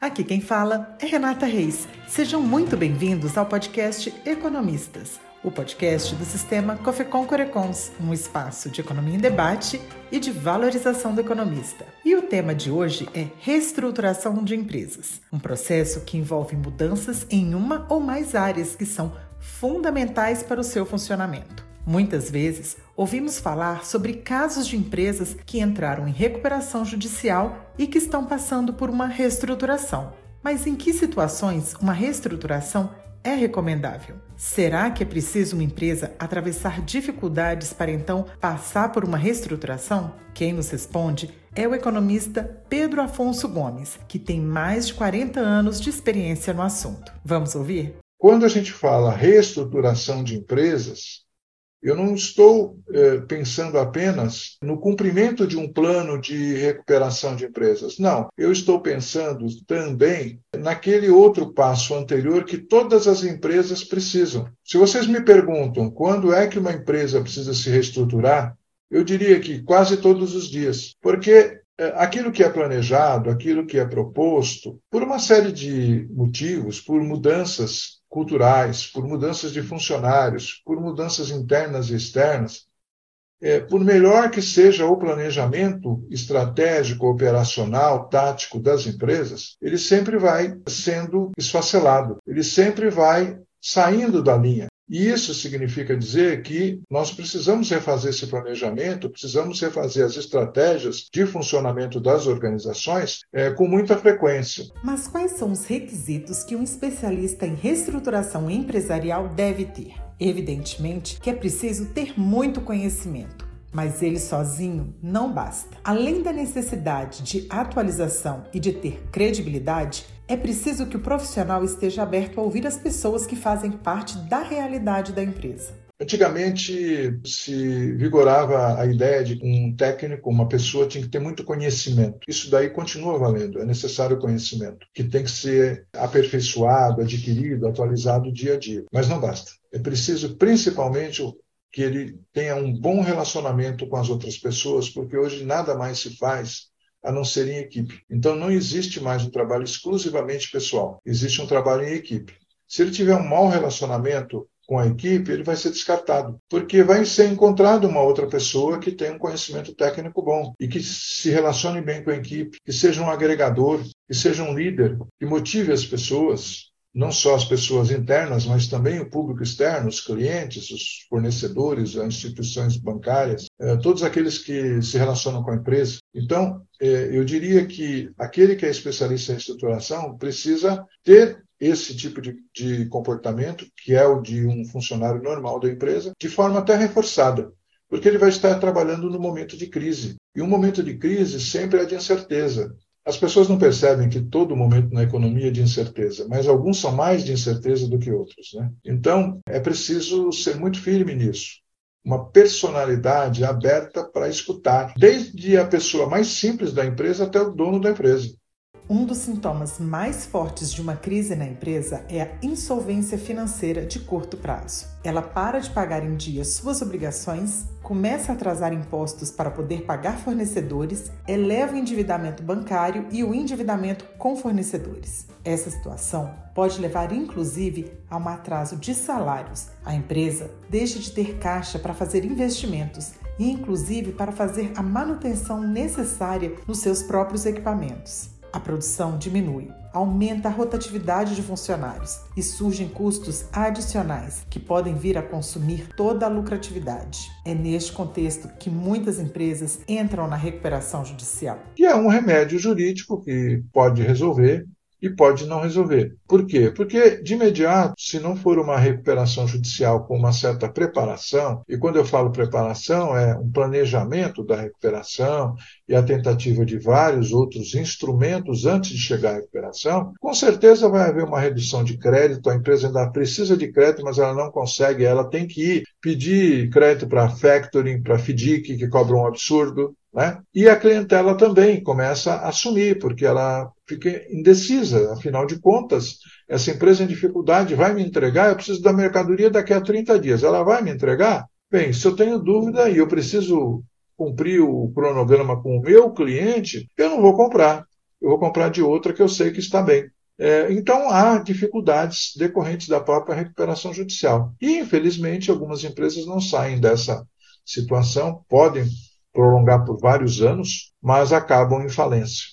Aqui quem fala é Renata Reis. Sejam muito bem-vindos ao podcast Economistas, o podcast do sistema Cofecon Corecons, um espaço de economia em debate e de valorização do economista. E o tema de hoje é reestruturação de empresas, um processo que envolve mudanças em uma ou mais áreas que são fundamentais para o seu funcionamento. Muitas vezes ouvimos falar sobre casos de empresas que entraram em recuperação judicial e que estão passando por uma reestruturação. Mas em que situações uma reestruturação é recomendável? Será que é preciso uma empresa atravessar dificuldades para então passar por uma reestruturação? Quem nos responde é o economista Pedro Afonso Gomes, que tem mais de 40 anos de experiência no assunto. Vamos ouvir? Quando a gente fala reestruturação de empresas, eu não estou eh, pensando apenas no cumprimento de um plano de recuperação de empresas. Não, eu estou pensando também naquele outro passo anterior que todas as empresas precisam. Se vocês me perguntam quando é que uma empresa precisa se reestruturar, eu diria que quase todos os dias, porque eh, aquilo que é planejado, aquilo que é proposto, por uma série de motivos, por mudanças culturais, por mudanças de funcionários, por mudanças internas e externas, é, por melhor que seja o planejamento estratégico, operacional, tático das empresas, ele sempre vai sendo esfacelado, ele sempre vai saindo da linha. E isso significa dizer que nós precisamos refazer esse planejamento, precisamos refazer as estratégias de funcionamento das organizações é, com muita frequência. Mas quais são os requisitos que um especialista em reestruturação empresarial deve ter? Evidentemente que é preciso ter muito conhecimento mas ele sozinho não basta. Além da necessidade de atualização e de ter credibilidade, é preciso que o profissional esteja aberto a ouvir as pessoas que fazem parte da realidade da empresa. Antigamente se vigorava a ideia de um técnico, uma pessoa tinha que ter muito conhecimento. Isso daí continua valendo, é necessário conhecimento, que tem que ser aperfeiçoado, adquirido, atualizado dia a dia. Mas não basta. É preciso principalmente que ele tenha um bom relacionamento com as outras pessoas, porque hoje nada mais se faz a não ser em equipe. Então não existe mais um trabalho exclusivamente pessoal, existe um trabalho em equipe. Se ele tiver um mau relacionamento com a equipe, ele vai ser descartado, porque vai ser encontrado uma outra pessoa que tem um conhecimento técnico bom e que se relacione bem com a equipe, que seja um agregador, que seja um líder, que motive as pessoas, não só as pessoas internas, mas também o público externo, os clientes, os fornecedores, as instituições bancárias, eh, todos aqueles que se relacionam com a empresa. Então, eh, eu diria que aquele que é especialista em estruturação precisa ter esse tipo de, de comportamento, que é o de um funcionário normal da empresa, de forma até reforçada, porque ele vai estar trabalhando no momento de crise. E um momento de crise sempre é de incerteza. As pessoas não percebem que todo momento na economia é de incerteza, mas alguns são mais de incerteza do que outros. Né? Então, é preciso ser muito firme nisso. Uma personalidade aberta para escutar, desde a pessoa mais simples da empresa até o dono da empresa. Um dos sintomas mais fortes de uma crise na empresa é a insolvência financeira de curto prazo. Ela para de pagar em dia suas obrigações, começa a atrasar impostos para poder pagar fornecedores, eleva o endividamento bancário e o endividamento com fornecedores. Essa situação pode levar inclusive a um atraso de salários. A empresa deixa de ter caixa para fazer investimentos e inclusive para fazer a manutenção necessária nos seus próprios equipamentos. A produção diminui, aumenta a rotatividade de funcionários e surgem custos adicionais que podem vir a consumir toda a lucratividade. É neste contexto que muitas empresas entram na recuperação judicial. Que é um remédio jurídico que pode resolver e pode não resolver. Por quê? Porque, de imediato, se não for uma recuperação judicial com uma certa preparação, e quando eu falo preparação, é um planejamento da recuperação e a tentativa de vários outros instrumentos antes de chegar à recuperação, com certeza vai haver uma redução de crédito, a empresa ainda precisa de crédito, mas ela não consegue, ela tem que ir pedir crédito para factoring, para FDIC, que cobra um absurdo, né? E a clientela também começa a sumir, porque ela fica indecisa. Afinal de contas, essa empresa em dificuldade vai me entregar, eu preciso da mercadoria daqui a 30 dias. Ela vai me entregar? Bem, se eu tenho dúvida e eu preciso cumprir o cronograma com o meu cliente, eu não vou comprar. eu vou comprar de outra que eu sei que está bem. É, então, há dificuldades decorrentes da própria recuperação judicial. E, infelizmente, algumas empresas não saem dessa situação, podem prolongar por vários anos, mas acabam em falência.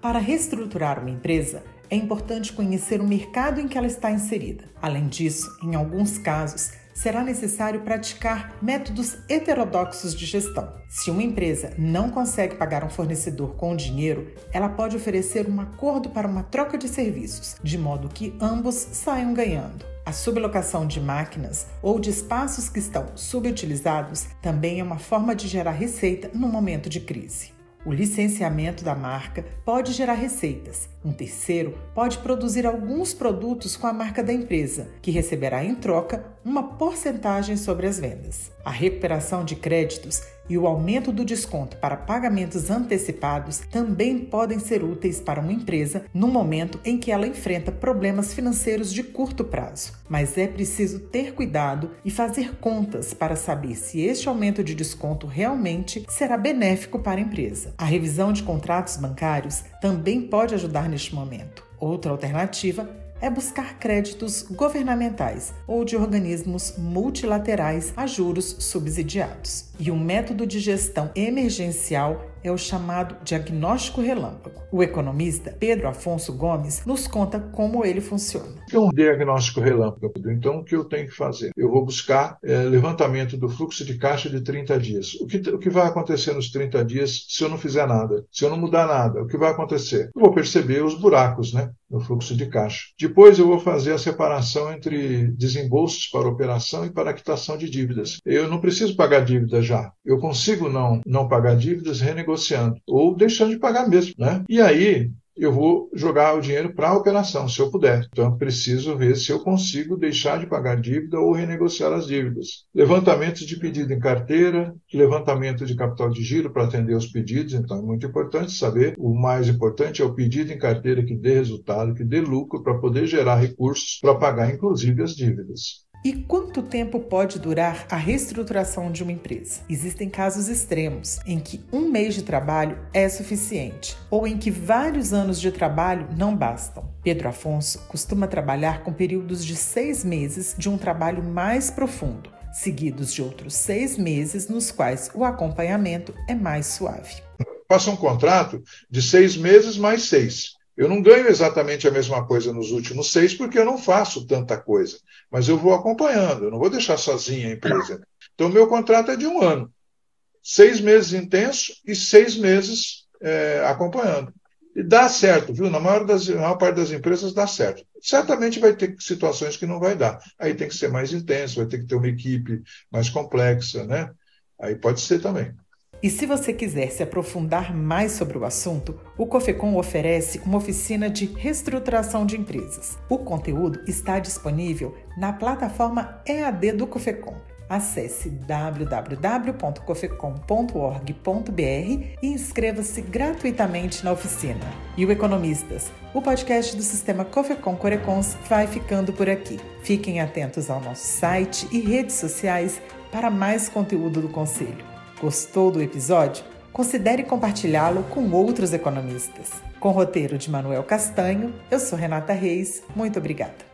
Para reestruturar uma empresa, é importante conhecer o mercado em que ela está inserida. Além disso, em alguns casos, será necessário praticar métodos heterodoxos de gestão. Se uma empresa não consegue pagar um fornecedor com dinheiro, ela pode oferecer um acordo para uma troca de serviços, de modo que ambos saiam ganhando. A sublocação de máquinas ou de espaços que estão subutilizados também é uma forma de gerar receita no momento de crise. O licenciamento da marca pode gerar receitas. Um terceiro pode produzir alguns produtos com a marca da empresa, que receberá em troca uma porcentagem sobre as vendas. A recuperação de créditos e o aumento do desconto para pagamentos antecipados também podem ser úteis para uma empresa no momento em que ela enfrenta problemas financeiros de curto prazo. Mas é preciso ter cuidado e fazer contas para saber se este aumento de desconto realmente será benéfico para a empresa. A revisão de contratos bancários também pode ajudar neste momento. Outra alternativa é buscar créditos governamentais ou de organismos multilaterais a juros subsidiados. E um método de gestão emergencial é o chamado diagnóstico relâmpago. O economista Pedro Afonso Gomes nos conta como ele funciona. É um diagnóstico relâmpago. Então, o que eu tenho que fazer? Eu vou buscar é, levantamento do fluxo de caixa de 30 dias. O que, o que vai acontecer nos 30 dias se eu não fizer nada? Se eu não mudar nada, o que vai acontecer? Eu vou perceber os buracos né, no fluxo de caixa. Depois, eu vou fazer a separação entre desembolsos para operação e para quitação de dívidas. Eu não preciso pagar dívida já. Eu consigo não, não pagar dívidas renegociando negociando ou deixando de pagar mesmo, né? E aí eu vou jogar o dinheiro para a operação, se eu puder. Então, eu preciso ver se eu consigo deixar de pagar dívida ou renegociar as dívidas. Levantamento de pedido em carteira, levantamento de capital de giro para atender os pedidos. Então, é muito importante saber. O mais importante é o pedido em carteira que dê resultado, que dê lucro para poder gerar recursos para pagar, inclusive, as dívidas. E quanto tempo pode durar a reestruturação de uma empresa? Existem casos extremos em que um mês de trabalho é suficiente ou em que vários anos de trabalho não bastam. Pedro Afonso costuma trabalhar com períodos de seis meses de um trabalho mais profundo, seguidos de outros seis meses nos quais o acompanhamento é mais suave. Faça um contrato de seis meses mais seis. Eu não ganho exatamente a mesma coisa nos últimos seis, porque eu não faço tanta coisa. Mas eu vou acompanhando, eu não vou deixar sozinha a empresa. Então, meu contrato é de um ano. Seis meses intenso e seis meses é, acompanhando. E dá certo, viu? Na maior, das, na maior parte das empresas dá certo. Certamente vai ter situações que não vai dar. Aí tem que ser mais intenso, vai ter que ter uma equipe mais complexa, né? Aí pode ser também. E se você quiser se aprofundar mais sobre o assunto, o Cofecom oferece uma oficina de reestruturação de empresas. O conteúdo está disponível na plataforma EAD do Cofecom. Acesse www.cofecom.org.br e inscreva-se gratuitamente na oficina. E o Economistas, o podcast do sistema Cofecom Corecons, vai ficando por aqui. Fiquem atentos ao nosso site e redes sociais para mais conteúdo do Conselho. Gostou do episódio? Considere compartilhá-lo com outros economistas. Com roteiro de Manuel Castanho, eu sou Renata Reis. Muito obrigada.